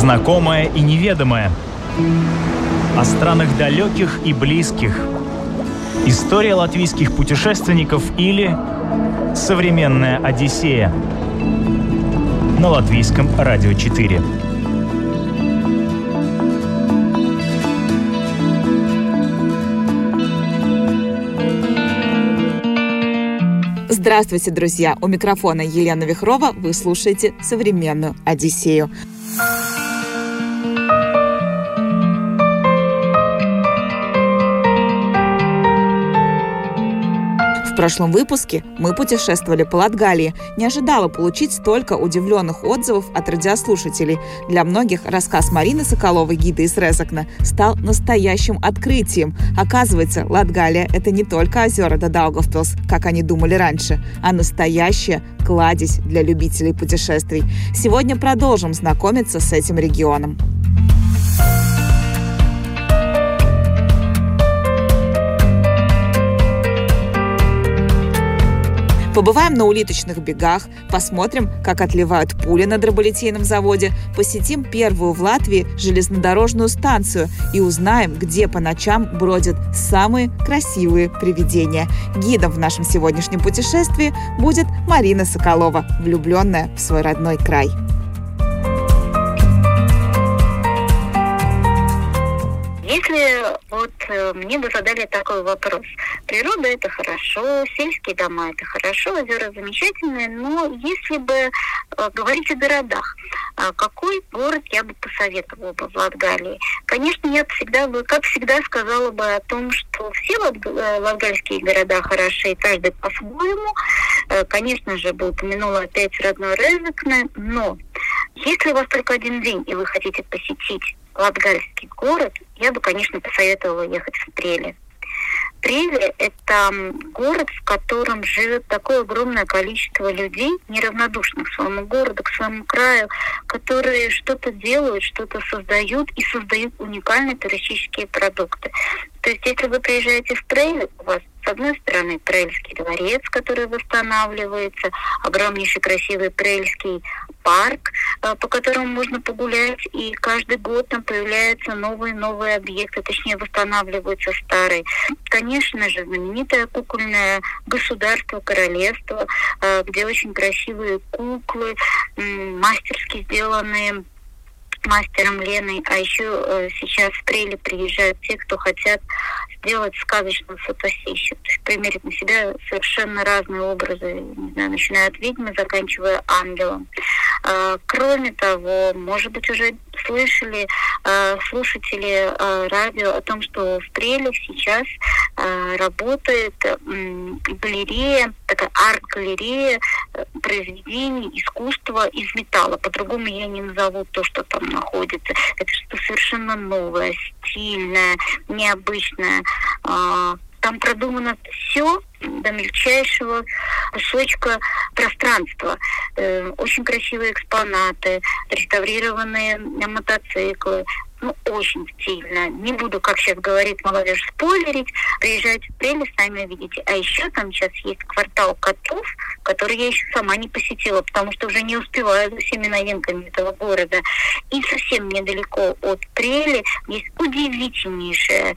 Знакомое и неведомое. О странах далеких и близких. История латвийских путешественников или современная Одиссея. На латвийском радио 4. Здравствуйте, друзья! У микрофона Елена Вихрова. Вы слушаете «Современную Одиссею». Прошлом выпуске мы путешествовали по Латгалии. Не ожидала получить столько удивленных отзывов от радиослушателей. Для многих рассказ Марины Соколовой, гида из Резакна, стал настоящим открытием. Оказывается, Латгалия – это не только озера до Даугавпилс, как они думали раньше, а настоящая кладезь для любителей путешествий. Сегодня продолжим знакомиться с этим регионом. Побываем на улиточных бегах, посмотрим, как отливают пули на дроболитейном заводе, посетим первую в Латвии железнодорожную станцию и узнаем, где по ночам бродят самые красивые привидения. Гидом в нашем сегодняшнем путешествии будет Марина Соколова, влюбленная в свой родной край. Если вот э, мне бы задали такой вопрос. Природа это хорошо, сельские дома это хорошо, озера замечательные, но если бы э, говорить о городах, э, какой город я бы посоветовала бы в Латгалии? Конечно, я всегда бы, как всегда, сказала бы о том, что все латгальские города хороши, каждый по-своему. Конечно же, бы упомянула опять родной Резекне, но если у вас только один день, и вы хотите посетить Латгальский город, я бы, конечно, посоветовала ехать в Трели. Трели – это город, в котором живет такое огромное количество людей, неравнодушных к своему городу, к своему краю, которые что-то делают, что-то создают и создают уникальные туристические продукты. То есть, если вы приезжаете в Трейли, у вас с одной стороны Трейльский дворец, который восстанавливается, огромнейший красивый Трейльский парк, э, по которому можно погулять, и каждый год там появляются новые новые объекты, точнее восстанавливаются старые. Конечно же, знаменитое кукольное государство, королевство, э, где очень красивые куклы, мастерски сделанные мастером Леной, а еще э, сейчас в Треле приезжают те, кто хотят сделать сказочную фотосессию, то есть примерить на себя совершенно разные образы, не знаю, начиная от ведьмы, заканчивая ангелом. Э, кроме того, может быть, уже слышали э, слушатели э, радио о том, что в Треле сейчас работает галерея, такая арт-галерея э, произведений искусства из металла. По-другому я не назову то, что там находится. Это что-то совершенно новое, стильное, необычное. Там продумано все до мельчайшего кусочка пространства. Э, очень красивые экспонаты, реставрированные мотоциклы, ну, очень стильно. Не буду, как сейчас говорит молодежь, спойлерить. Приезжайте в Прелесть, сами увидите. А еще там сейчас есть квартал котов, который я еще сама не посетила, потому что уже не успеваю за всеми новинками этого города. И совсем недалеко от Прели есть удивительнейшая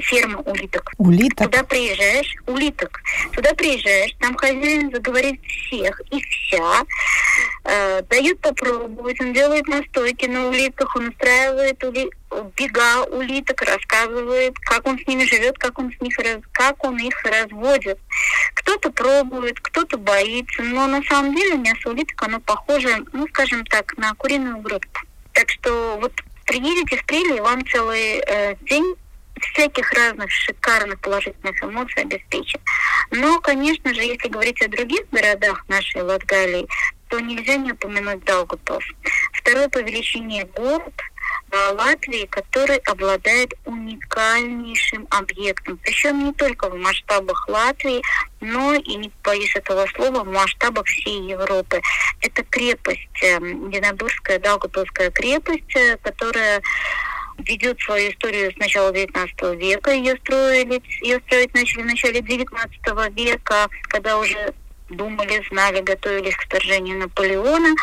ферма улиток. Улиток? Туда приезжаешь, улиток. Туда приезжаешь, там хозяин заговорит всех и вся, э, дают попробовать, он делает настойки на улитках, он устраивает ули... бега улиток, рассказывает, как он с ними живет, как он с них раз... как он их разводит. Кто-то пробует, кто-то боится, но на самом деле мясо улиток, оно похоже, ну, скажем так, на куриную грудку. Так что вот приедете в Прили, вам целый э, день всяких разных шикарных положительных эмоций обеспечен. Но, конечно же, если говорить о других городах нашей Латгалии, то нельзя не упомянуть Даугавпилс. Второй по величине город Латвии, который обладает уникальнейшим объектом. Причем не только в масштабах Латвии, но и, не боюсь этого слова, в масштабах всей Европы. Это крепость, эм, Динабургская Даугавпилская крепость, э, которая ведет свою историю с начала XIX века. Ее строили, ее строить начали в начале XIX века, когда уже думали, знали, готовились к вторжению Наполеона.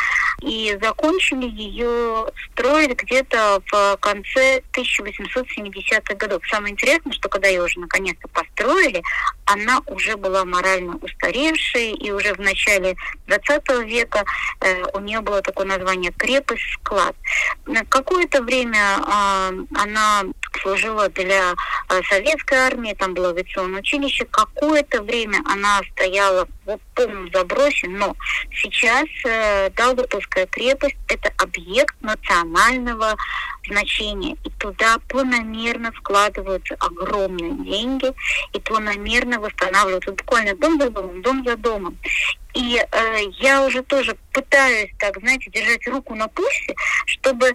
и закончили ее строить где-то в конце 1870-х годов. Самое интересное, что когда ее уже наконец-то построили, она уже была морально устаревшей, и уже в начале 20 века э, у нее было такое название «крепость-склад». Какое-то время э, она служила для э, советской армии, там было авиационное училище. Какое-то время она стояла в полном забросе, но сейчас э, Даугавпилская крепость – это объект национального значения. И туда планомерно вкладываются огромные деньги, и планомерно восстанавливаются буквально дом за домом, дом за домом. И э, я уже тоже пытаюсь, так, знаете, держать руку на пульсе, чтобы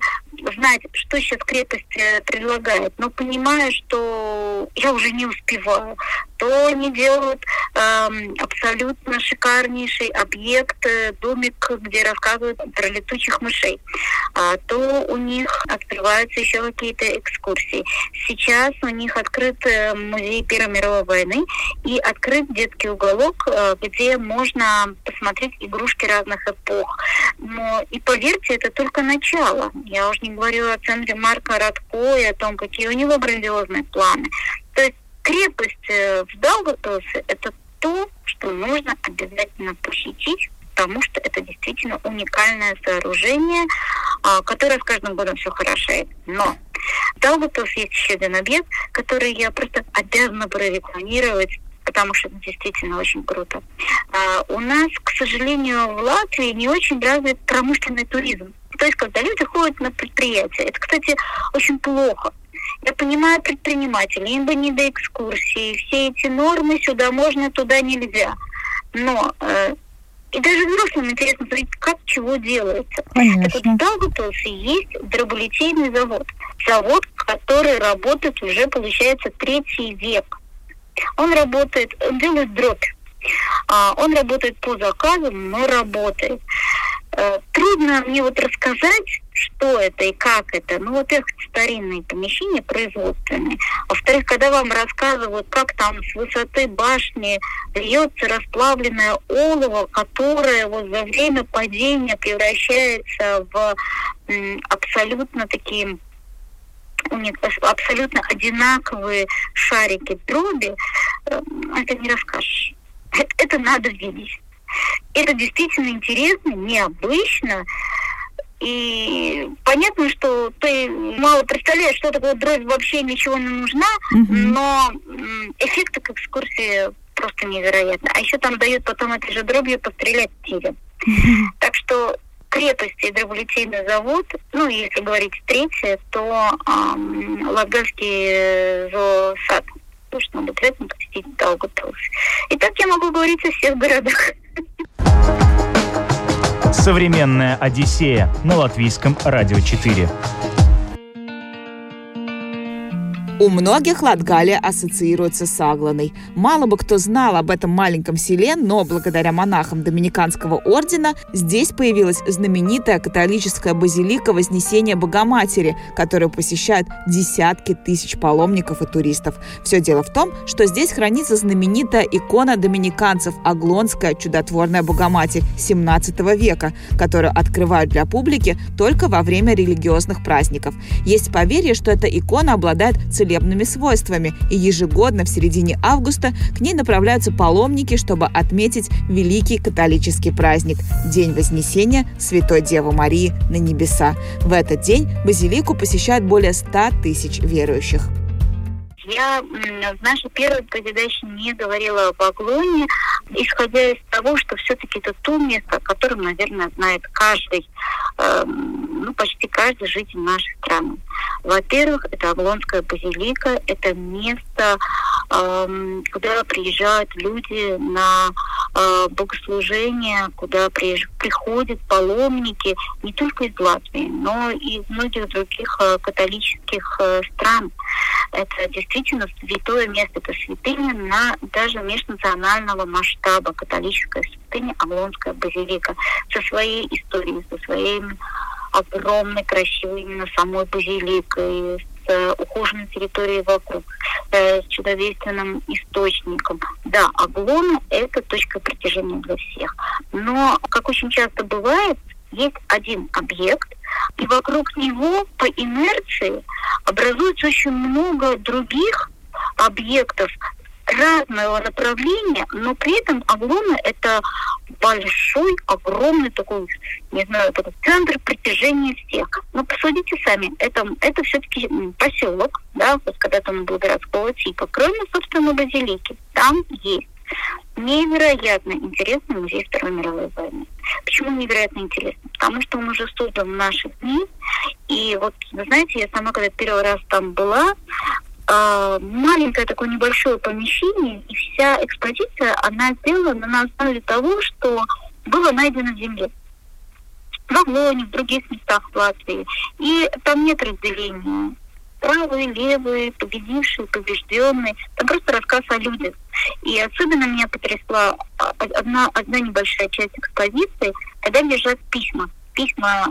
знать, что сейчас крепость э, предлагает. Но понимаю, что я уже не успеваю. То они делают э, абсолютно шикарнейший объект, э, домик, где рассказывают про летучих мышей. А, то у них открываются еще какие-то экскурсии. Сейчас у них открыт э, музей Первой мировой войны и открыт детский уголок, э, где можно посмотреть игрушки разных эпох. Но и поверьте, это только начало. Я уже не говорю о центре Марка Радко и о том, какие у него грандиозные планы. То есть крепость э, в Даугавпилсе – это то, что нужно обязательно посетить, потому что это действительно уникальное сооружение, а, которое с каждым годом все хорошеет. Но в есть еще один объект, который я просто обязана прорекламировать потому что это действительно очень круто. А, у нас, к сожалению, в Латвии не очень развит промышленный туризм. То есть, когда люди ходят на предприятия. Это, кстати, очень плохо. Я понимаю предпринимателей, им бы не до экскурсии. Все эти нормы сюда можно, туда нельзя. Но э, и даже взрослым интересно смотреть, как чего делается. Конечно. Так вот, в Даугавпилсе есть дроболитейный завод. Завод, который работает уже, получается, третий век. Он работает, делает дробь. А, он работает по заказам, но работает. Э, трудно мне вот рассказать, что это и как это. Ну, во-первых, старинные помещения производственные. Во-вторых, когда вам рассказывают, как там с высоты башни льется расплавленное олово, которое вот за время падения превращается в абсолютно такие у них абсолютно одинаковые шарики дроби, э, это не расскажешь. Это, это надо видеть. Это действительно интересно, необычно. И понятно, что ты мало представляешь, что такое дробь вообще ничего не нужна, mm-hmm. но эффект экскурсии просто невероятно. А еще там дают потом этой же дробью пострелять в тире. Mm-hmm. Так что крепости гидроволитейный завод, ну, если говорить третье, то эм, Латгальский зоосад. Точно обязательно посетить Даугавпилс. И так я могу говорить о всех городах. Современная Одиссея на латвийском радио 4. У многих Латгалия ассоциируется с Агланой. Мало бы кто знал об этом маленьком селе, но благодаря монахам Доминиканского ордена здесь появилась знаменитая католическая базилика Вознесения Богоматери, которую посещают десятки тысяч паломников и туристов. Все дело в том, что здесь хранится знаменитая икона доминиканцев Аглонская чудотворная Богоматерь 17 века, которую открывают для публики только во время религиозных праздников. Есть поверье, что эта икона обладает целебным целебными свойствами, и ежегодно в середине августа к ней направляются паломники, чтобы отметить великий католический праздник – День Вознесения Святой Девы Марии на небеса. В этот день базилику посещают более 100 тысяч верующих. Я в нашей первой передаче не говорила о поклоне, исходя из того, что все-таки это то место, о котором, наверное, знает каждый, э, ну, почти каждый житель нашей страны. Во-первых, это Аглонская базилика, это место, э, куда приезжают люди на э, богослужения, куда приходят паломники не только из Латвии, но и из многих других э, католических э, стран. Это действительно святое место, это святыня на даже межнационального масштаба, католическая святыня Аглонская базилика со своей историей, со своей огромной, красивой именно самой базиликой, с ухоженной территорией вокруг, э, с чудодейственным источником. Да, Аглона – это точка притяжения для всех. Но, как очень часто бывает, есть один объект, и вокруг него по инерции образуется очень много других объектов разного направления, но при этом Аглона это большой, огромный такой, не знаю, такой центр притяжения всех. Но посудите сами, это, это все-таки поселок, да, вот когда-то он был городского типа, кроме, собственно, базилики. Там есть невероятно интересный музей Второй мировой войны. Почему невероятно интересный? Потому что он уже создан в наши дни. И вот, знаете, я сама, когда первый раз там была, э, маленькое такое небольшое помещение, и вся экспозиция, она сделана на основе того, что было найдено в земле. В Авлоне, в других местах в Латвии. И там нет разделения правые, левые, победившие, побежденные. Там просто рассказ о людях. И особенно меня потрясла одна, одна небольшая часть экспозиции, когда лежат письма. Письма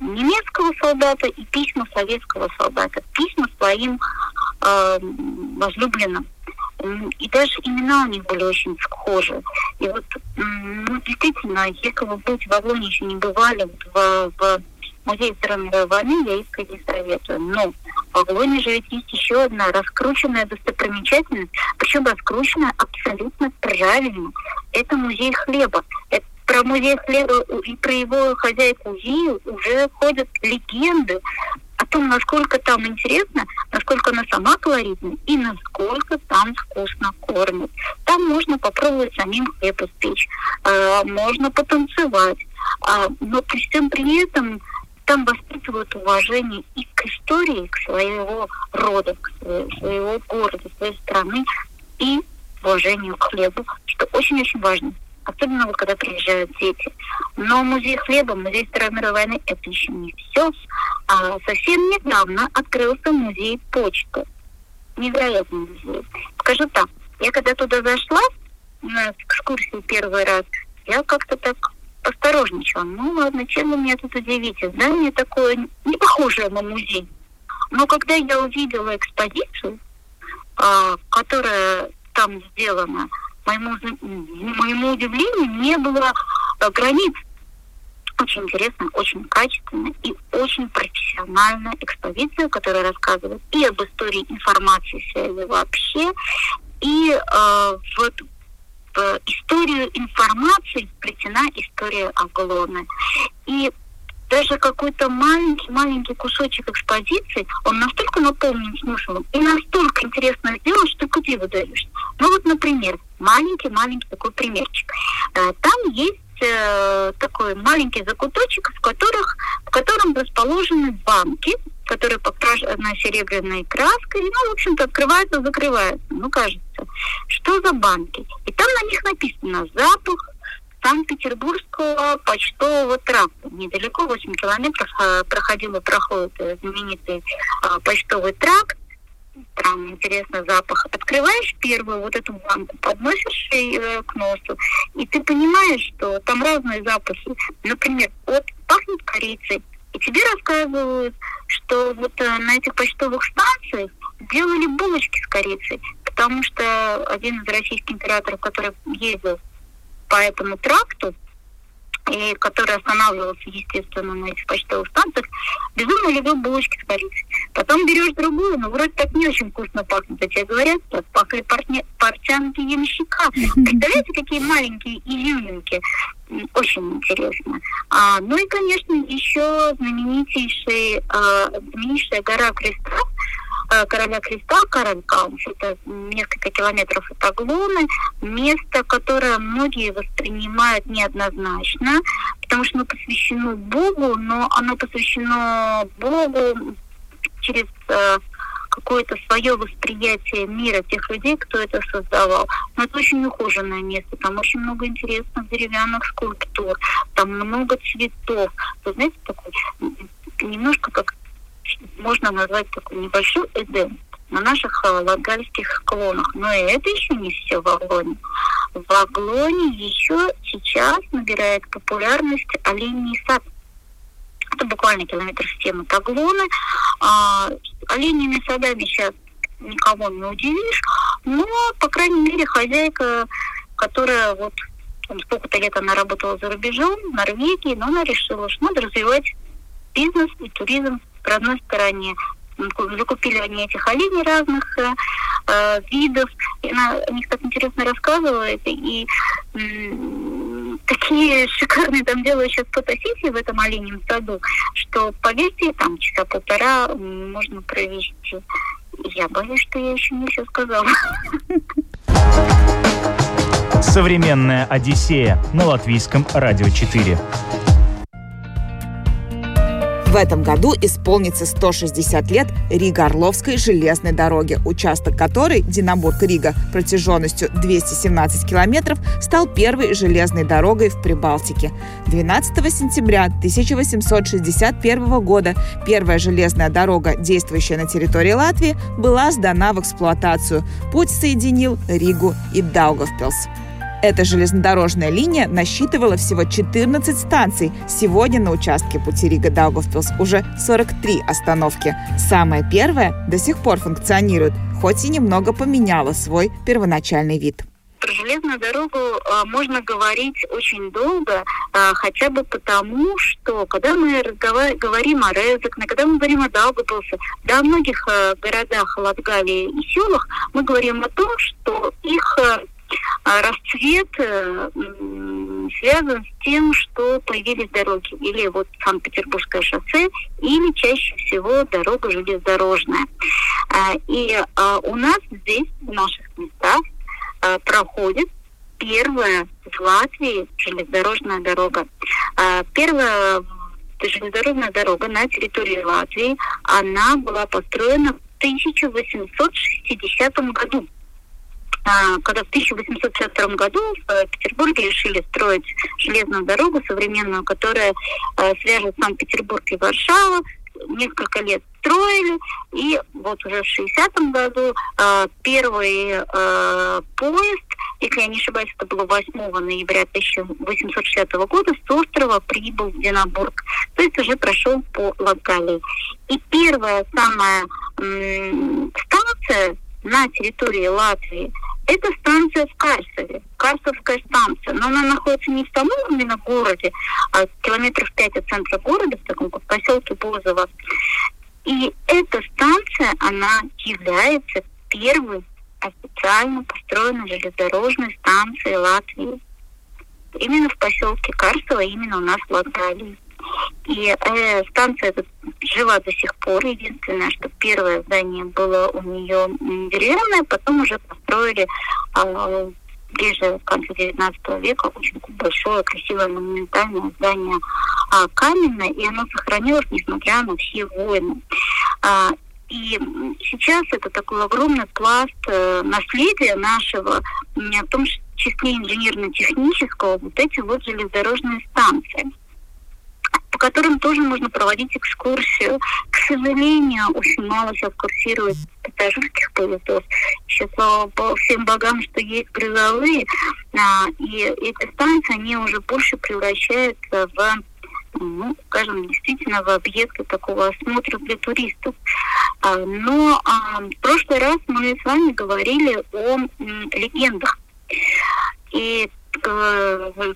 немецкого солдата и письма советского солдата. Письма своим э, возлюбленным. И даже имена у них были очень схожи. И вот, ну, действительно, если вы быть в Авлоне еще не бывали, в, в музее Второй мировой войны, я искренне советую. Но в Авлоне же ведь есть еще одна раскрученная достопримечательность, причем раскрученная абсолютно правильно. Это музей хлеба. Это про музей хлеба и про его хозяйку Зию уже ходят легенды о том, насколько там интересно, насколько она сама колоритна и насколько там вкусно кормят. Там можно попробовать самим хлеб испечь, э, можно потанцевать, э, но при всем при этом там воспитывают уважение и к истории, к своего рода, к своего города, своей страны, и уважению к хлебу, что очень-очень важно. Особенно когда приезжают дети. Но музей хлеба, музей Второй мировой войны – это еще не все. А совсем недавно открылся музей почты. Невероятный музей. Скажу так, я когда туда зашла на экскурсию первый раз, я как-то так осторожничала. Ну ладно, чем вы меня тут удивите? Здание такое не похожее на музей. Но когда я увидела экспозицию, а, которая там сделана, моему, моему удивлению не было а, границ. Очень интересная, очень качественная и очень профессиональная экспозиция, которая рассказывает и об истории информации связи вообще, и э, вот историю информации вплетена история Аглоны. И даже какой-то маленький-маленький кусочек экспозиции, он настолько наполнен смыслом и настолько интересно сделан, что куда выдаешься. Ну вот, например, маленький-маленький такой примерчик. Э, там есть э, такой маленький закуточек, в, которых, в котором расположены банки, которые покрашены серебряной краской, ну, в общем-то, открываются, закрываются, ну, кажется. Что за банки? И там на них написано «Запах Санкт-Петербургского почтового тракта. Недалеко, 8 километров, а, проходил и проходит э, знаменитый а, почтовый тракт. Там интересный запах. Открываешь первую вот эту банку, подносишь ее э, к носу, и ты понимаешь, что там разные запахи. Например, вот пахнет корицей, и тебе рассказывают, что вот э, на этих почтовых станциях делали булочки с корицей, потому что один из российских императоров, который ездил по этому тракту, и который останавливался, естественно, на этих почтовых станциях, безумно любил булочки с корицей. Потом берешь другую, но вроде так не очень вкусно пахнет. А тебе говорят, что пахли портянки ямщика. Представляете, какие маленькие изюминки? Очень интересно. А, ну и, конечно, еще знаменитейший, а, знаменитейшая гора Креста, Э, Короля Креста, Каренкаунс, это несколько километров от Аглоны, место, которое многие воспринимают неоднозначно, потому что оно посвящено Богу, но оно посвящено Богу через э, какое-то свое восприятие мира тех людей, кто это создавал. Но это очень ухоженное место, там очень много интересных деревянных скульптур, там много цветов. Вы знаете, такой немножко как можно назвать такой небольшой Эдем на наших э, латгальских склонах. Но и это еще не все в Аглоне. В Аглоне еще сейчас набирает популярность оленей сад. Это буквально километр системы Таглоны. А, оленями садами сейчас никого не удивишь, но, по крайней мере, хозяйка, которая вот сколько-то лет она работала за рубежом, в Норвегии, но она решила, что надо развивать бизнес и туризм родной стороне. Закупили они этих оленей разных э, э, видов. И она о них так интересно рассказывает. И м- такие шикарные там делают сейчас фотосессии в этом оленем саду, что, поверьте, там часа полтора можно провести. Я боюсь, что я еще не все сказала. Современная Одиссея на латвийском радио 4. В этом году исполнится 160 лет Рига-Орловской железной дороги, участок которой, Динамбург-Рига, протяженностью 217 километров, стал первой железной дорогой в Прибалтике. 12 сентября 1861 года первая железная дорога, действующая на территории Латвии, была сдана в эксплуатацию. Путь соединил Ригу и Даугавпилс. Эта железнодорожная линия насчитывала всего 14 станций. Сегодня на участке пути Рига-Даугавпилс уже 43 остановки. Самая первая до сих пор функционирует, хоть и немного поменяла свой первоначальный вид про железную дорогу э, можно говорить очень долго, э, хотя бы потому, что когда мы разговар- говорим о Резекне, когда мы говорим о Даугавпилсе, да, о многих э, городах Латгалии и селах, мы говорим о том, что их а расцвет э, связан с тем, что появились дороги. Или вот Санкт-Петербургское шоссе, или чаще всего дорога железнодорожная. А, и а, у нас здесь, в наших местах, проходит первая в Латвии железнодорожная дорога. Первая железнодорожная дорога на территории Латвии, она была построена в 1860 году. А, когда в 1862 году в Петербурге решили строить железную дорогу современную, которая э, свяжет Санкт-Петербург и Варшаву, несколько лет строили, и вот уже в 60-м году э, первый э, поезд, если я не ошибаюсь, это было 8 ноября 1860 года, с острова прибыл в Динабург, то есть уже прошел по Латгалии. И первая самая станция на территории Латвии – это станция в Карсове, Карсовская станция. Но она находится не в самом именно городе, а километров пять от центра города, в таком как поселке Бозово. И эта станция, она является первой официально построенной железнодорожной станцией Латвии. Именно в поселке Карсово, именно у нас в Латгалии. И э, станция эта жива до сих пор. Единственное, что первое здание было у нее деревянное, потом уже построили э, ближе к концу 19 века очень большое, красивое, монументальное здание а, каменное, и оно сохранилось, несмотря на все войны. А, и сейчас это такой огромный пласт э, наследия нашего, в том числе инженерно-технического, вот эти вот железнодорожные станции по которым тоже можно проводить экскурсию. К сожалению, очень мало сейчас курсирует пассажирских поездов. Сейчас, слава всем богам, что есть грузовые, а, и эти станции, они уже больше превращаются в ну, скажем, действительно в объекты такого осмотра для туристов. А, но а, в прошлый раз мы с вами говорили о м, легендах. И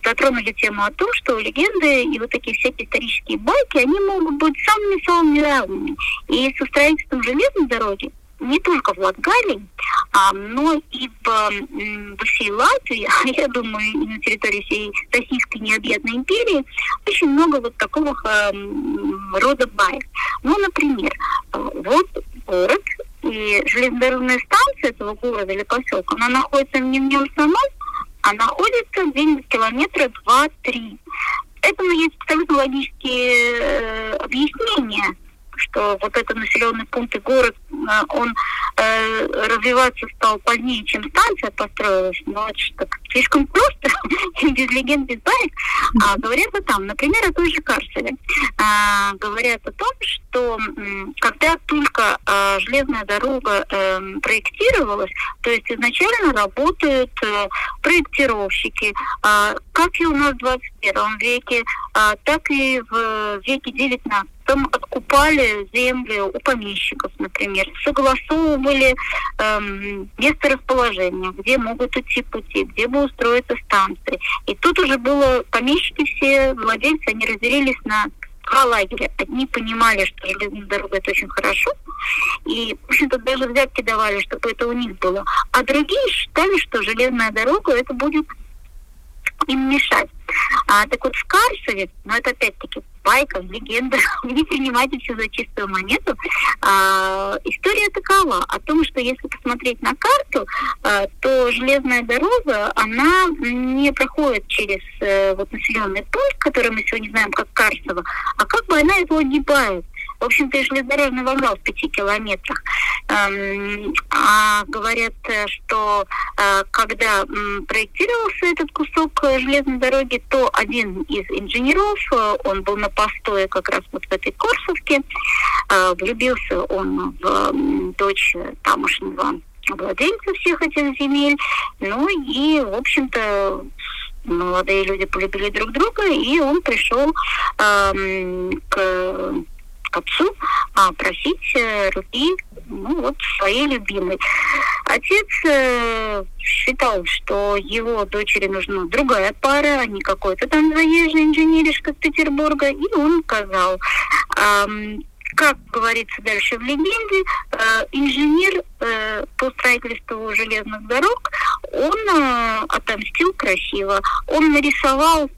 затронули тему о том, что легенды и вот такие всякие исторические байки, они могут быть самыми-самыми разными. И со строительством железной дороги не только в Латгалии, а, но и в, в всей Латвии, а я думаю, и на территории всей Российской необъятной империи, очень много вот такого э, рода баек. Ну, например, вот город и железнодорожная станция этого города или поселка, она находится не в нем самом, а находится где-нибудь километра два-три. Этому есть абсолютно логические э, объяснения что вот этот населенный пункт и город, э, он э, развиваться стал позднее, чем станция построилась, но это что слишком просто, без легенд, без баек. А говорят о том, например, о той же Карселе. А, говорят о том, что когда только а, железная дорога а, проектировалась, то есть изначально работают а, проектировщики, а, как и у нас в 21 веке, а, так и в веке 19 потом откупали землю у помещиков, например, согласовывали эм, место расположения, где могут идти пути, где бы устроиться станции. И тут уже было помещики все, владельцы, они разделились на два лагеря. Одни понимали, что железная дорога это очень хорошо, и, в общем-то, даже взятки давали, чтобы это у них было. А другие считали, что железная дорога это будет им мешать. А, так вот в Карсове, ну это опять-таки байка, легенда, не принимайте все за чистую монету. А, история такова, о том, что если посмотреть на карту, а, то железная дорога, она не проходит через а, вот населенный пункт, который мы сегодня знаем как Карсово, а как бы она его огибает. В общем-то, железнодорожный вокзал в пяти километрах. Эм, а говорят, что э, когда проектировался этот кусок железной дороги, то один из инженеров, э, он был на постое как раз вот в этой Корсовке, э, влюбился он в дочь тамошнего владельца всех этих земель. Ну и, в общем-то, молодые люди полюбили друг друга, и он пришел э, к к отцу а, просить э, руки ну, вот, своей любимой. Отец э, считал, что его дочери нужна другая пара, а не какой-то там заезжий инженеришка из Петербурга, и он сказал, э, как говорится дальше в легенде, э, инженер э, по строительству железных дорог, он э, отомстил красиво. Он нарисовал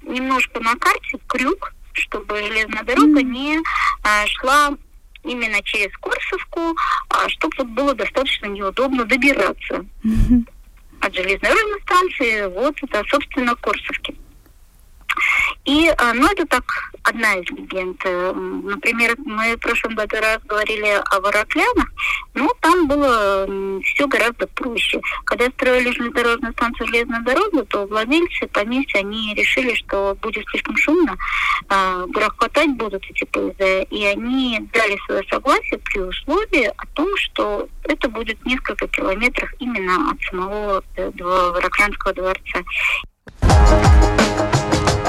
немножко на карте крюк, чтобы железная дорога не а, шла именно через Корсовку, а, чтобы вот было достаточно неудобно добираться mm-hmm. от железнодорожной станции вот это, собственно, Корсовки. И, а, ну, это так одна из легенд. Э, например, мы в прошлом году раз говорили о Вороклянах, но там было все гораздо проще. Когда строили железнодорожную станцию железной дороги, то владельцы поместья, они решили, что будет слишком шумно, э, грохотать будут эти поезда, и они дали свое согласие при условии о том, что это будет несколько километров именно от самого э, Вороклянского дворца.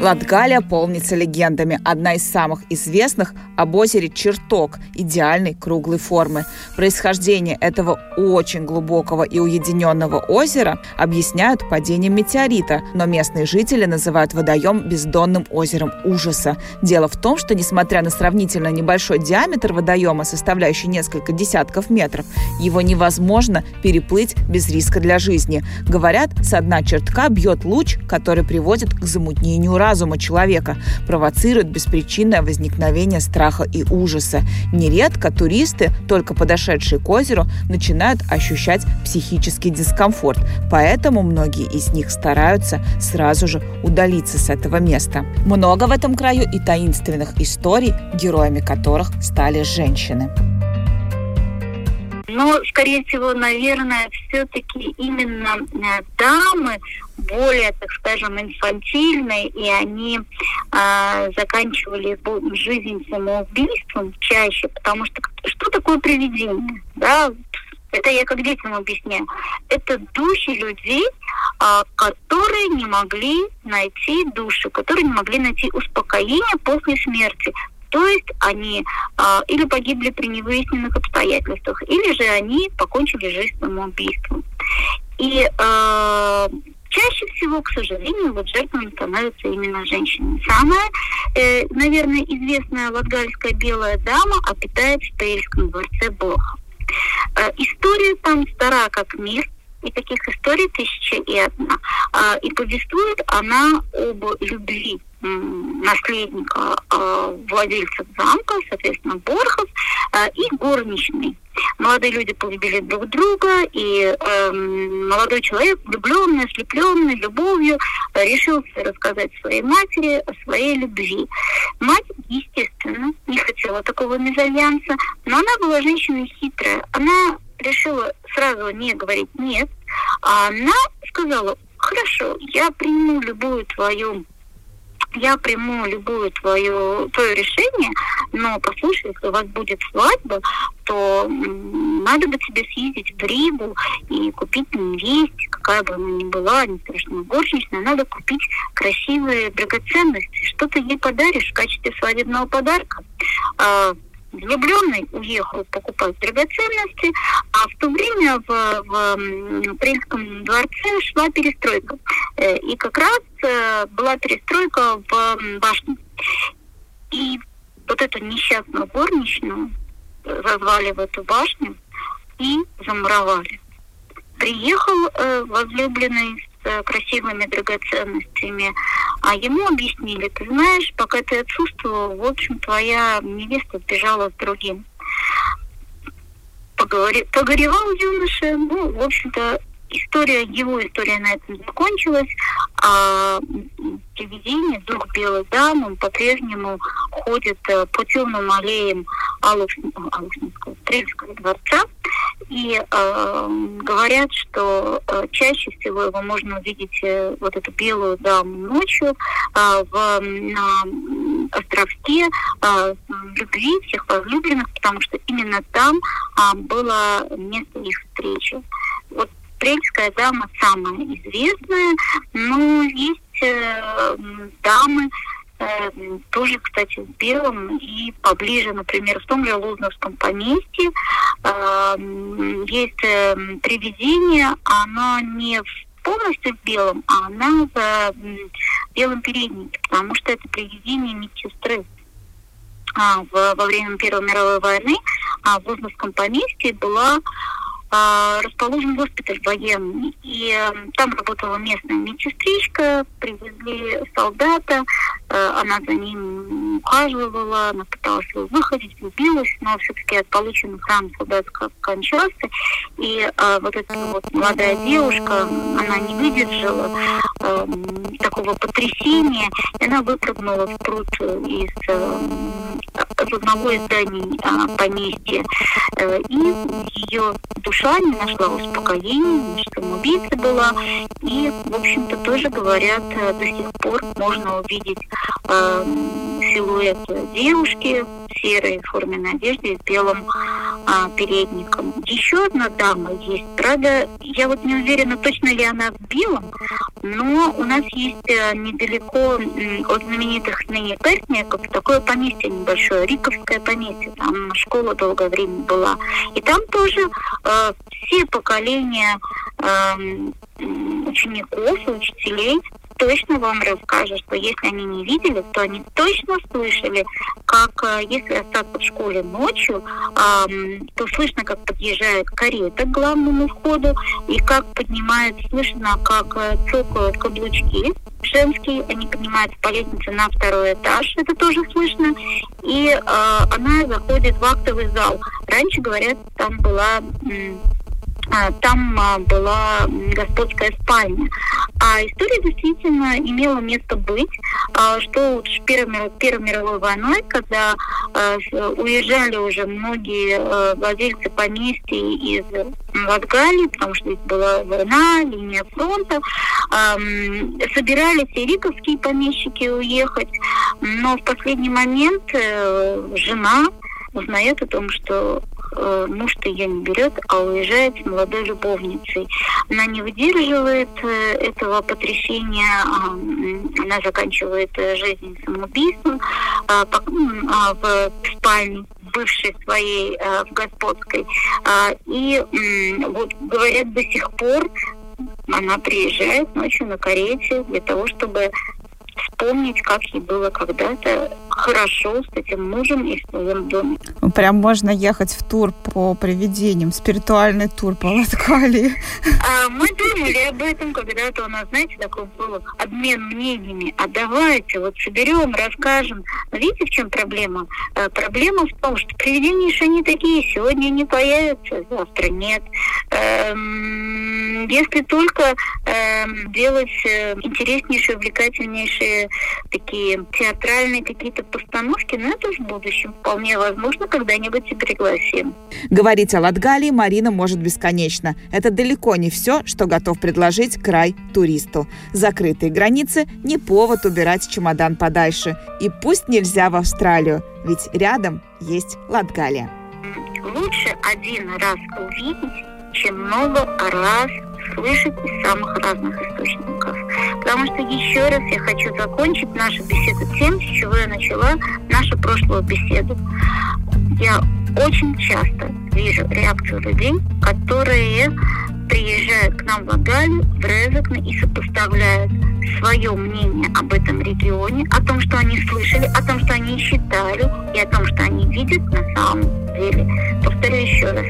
Латгалия полнится легендами. Одна из самых известных об озере Черток идеальной круглой формы. Происхождение этого очень глубокого и уединенного озера объясняют падением метеорита, но местные жители называют водоем бездонным озером ужаса. Дело в том, что несмотря на сравнительно небольшой диаметр водоема, составляющий несколько десятков метров, его невозможно переплыть без риска для жизни. Говорят, с дна чертка бьет луч, который приводит к замутнению разума разума человека, провоцирует беспричинное возникновение страха и ужаса. Нередко туристы, только подошедшие к озеру, начинают ощущать психический дискомфорт, поэтому многие из них стараются сразу же удалиться с этого места. Много в этом краю и таинственных историй, героями которых стали женщины. Но, скорее всего, наверное, все-таки именно э, дамы более, так скажем, инфантильные, и они э, заканчивали жизнь самоубийством чаще, потому что что такое привидение? Да? Это я как детям объясняю. Это души людей, а, которые не могли найти душу, которые не могли найти успокоение после смерти. То есть они а, или погибли при невыясненных обстоятельствах, или же они покончили жизнь самоубийством. И а, чаще всего, к сожалению, вот жертвами становятся именно женщины. Самая, э, наверное, известная латгальская белая дама обитает в Пейльском дворце Бога. Э, история там стара как мир, и таких историй тысяча и одна. Э, и повествует она об любви наследника э, владельцев замка, соответственно, Борхов, э, и горничной. Молодые люди полюбили друг друга, и э, молодой человек, влюбленный, ослепленный любовью, решил рассказать своей матери о своей любви. Мать, естественно, не хотела такого мезальянса, но она была женщиной хитрая. Она решила сразу не говорить «нет», а она сказала «хорошо, я приму любую твою я приму любое твое, твое решение, но послушай, если у вас будет свадьба, то надо бы тебе съездить в Ригу и купить невесте, какая бы она ни была, не страшно горничная, надо купить красивые драгоценности. Что ты ей подаришь в качестве свадебного подарка? Влюбленный уехал покупать драгоценности, а в то время в, в Принском дворце шла перестройка. Э, и как раз э, была перестройка в башне. И вот эту несчастную горничную зазвали в эту башню и замуровали. Приехал э, возлюбленный с красивыми драгоценностями, а ему объяснили, ты знаешь, пока ты отсутствовал, в общем, твоя невеста сбежала с другим. Поговори... Погоревал юноша, ну, в общем-то, история, его история на этом закончилась, а привидение, дух белой дамы, он по-прежнему ходит э, по темным аллеям Алушинского, Стрельского дворца, и э, говорят, что э, чаще всего его можно увидеть, э, вот эту белую даму ночью э, в, на островке э, любви всех возлюбленных, потому что именно там э, было место их встречи. Вот Прельская дама самая известная, но есть э, дамы, тоже, кстати, в белом и поближе, например, в том же Лузновском поместье э, есть э, привидение, оно не в полностью в белом, а она в белом переднике, потому что это привидение медсестры. А, во время Первой мировой войны а, в Лузновском поместье была расположен госпиталь военный. И э, там работала местная медсестричка, привезли солдата, э, она за ним ухаживала, она пыталась его выходить, влюбилась, но все-таки от полученных ран солдат кончался. И э, вот эта вот молодая девушка, она не выдержала э, такого потрясения, и она выпрыгнула в пруд из, из одного из зданий э, поместья. Э, и ее душа не нашла успокоения, самоубийца была. И, в общем-то, тоже говорят, э, до сих пор можно увидеть э, силуэт девушки в серой форменной одежде с белым э, передником. Еще одна дама есть. Правда, я вот не уверена, точно ли она в белом, но у нас есть э, недалеко от знаменитых ныне пертников такое поместье небольшое, Риковское поместье. Там школа долгое время была. И там тоже э, все поколения э, учеников и учителей точно вам расскажут, что если они не видели, то они точно слышали, как э, если остаться в школе ночью, то слышно, как подъезжает карета к главному входу, и как поднимается, слышно, как э, цокают каблучки женские, они поднимаются по лестнице на второй этаж, это тоже слышно, и э, она заходит в актовый зал. Раньше, говорят, там была а, там а, была господская спальня. А история действительно имела место быть, а, что в Первой, Первой мировой войной, когда уезжали уже многие владельцы поместья из Латгалии, потому что здесь была война, линия фронта, собирались и риковские помещики уехать, но в последний момент э, жена узнает о том, что э, муж-то ее не берет, а уезжает с молодой любовницей. Она не выдерживает э, этого потрясения, э, она заканчивает э, жизнь самоубийством э, э, в спальне бывшей своей э, господской. Э, и э, вот говорят до сих пор она приезжает ночью на карете для того, чтобы вспомнить, как ей было когда-то хорошо с этим мужем и в своем доме. Прям можно ехать в тур по привидениям, спиритуальный тур по Латкалии. А, мы думали об этом когда-то, у нас, знаете, такой был обмен мнениями. А давайте вот соберем, расскажем. Но видите, в чем проблема? А, проблема в том, что привидения еще не такие. Сегодня не появятся, завтра нет. Эм, если только э, делать э, интереснейшие, увлекательнейшие такие театральные какие-то постановки, но это в будущем. Вполне возможно, когда-нибудь и пригласим. Говорить о Латгалии Марина может бесконечно. Это далеко не все, что готов предложить край туристу. Закрытые границы – не повод убирать чемодан подальше. И пусть нельзя в Австралию, ведь рядом есть Латгалия. Лучше один раз увидеть, чем много раз слышать из самых разных источников. Потому что еще раз я хочу закончить нашу беседу тем, с чего я начала нашу прошлую беседу. Я очень часто вижу реакцию людей, которые приезжают к нам в Агалию, в Резекне и сопоставляют свое мнение об этом регионе, о том, что они слышали, о том, что они считали и о том, что они видят на самом деле. Повторю еще раз.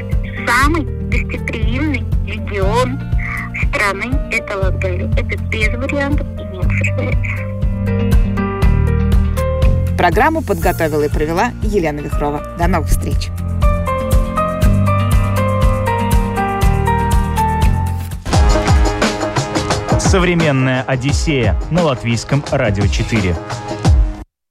Самый гостеприимный регион страны – это Латгалия. Это без вариантов и не обсуждается. Программу подготовила и провела Елена Вихрова. До новых встреч! Современная Одиссея на латвийском радио 4.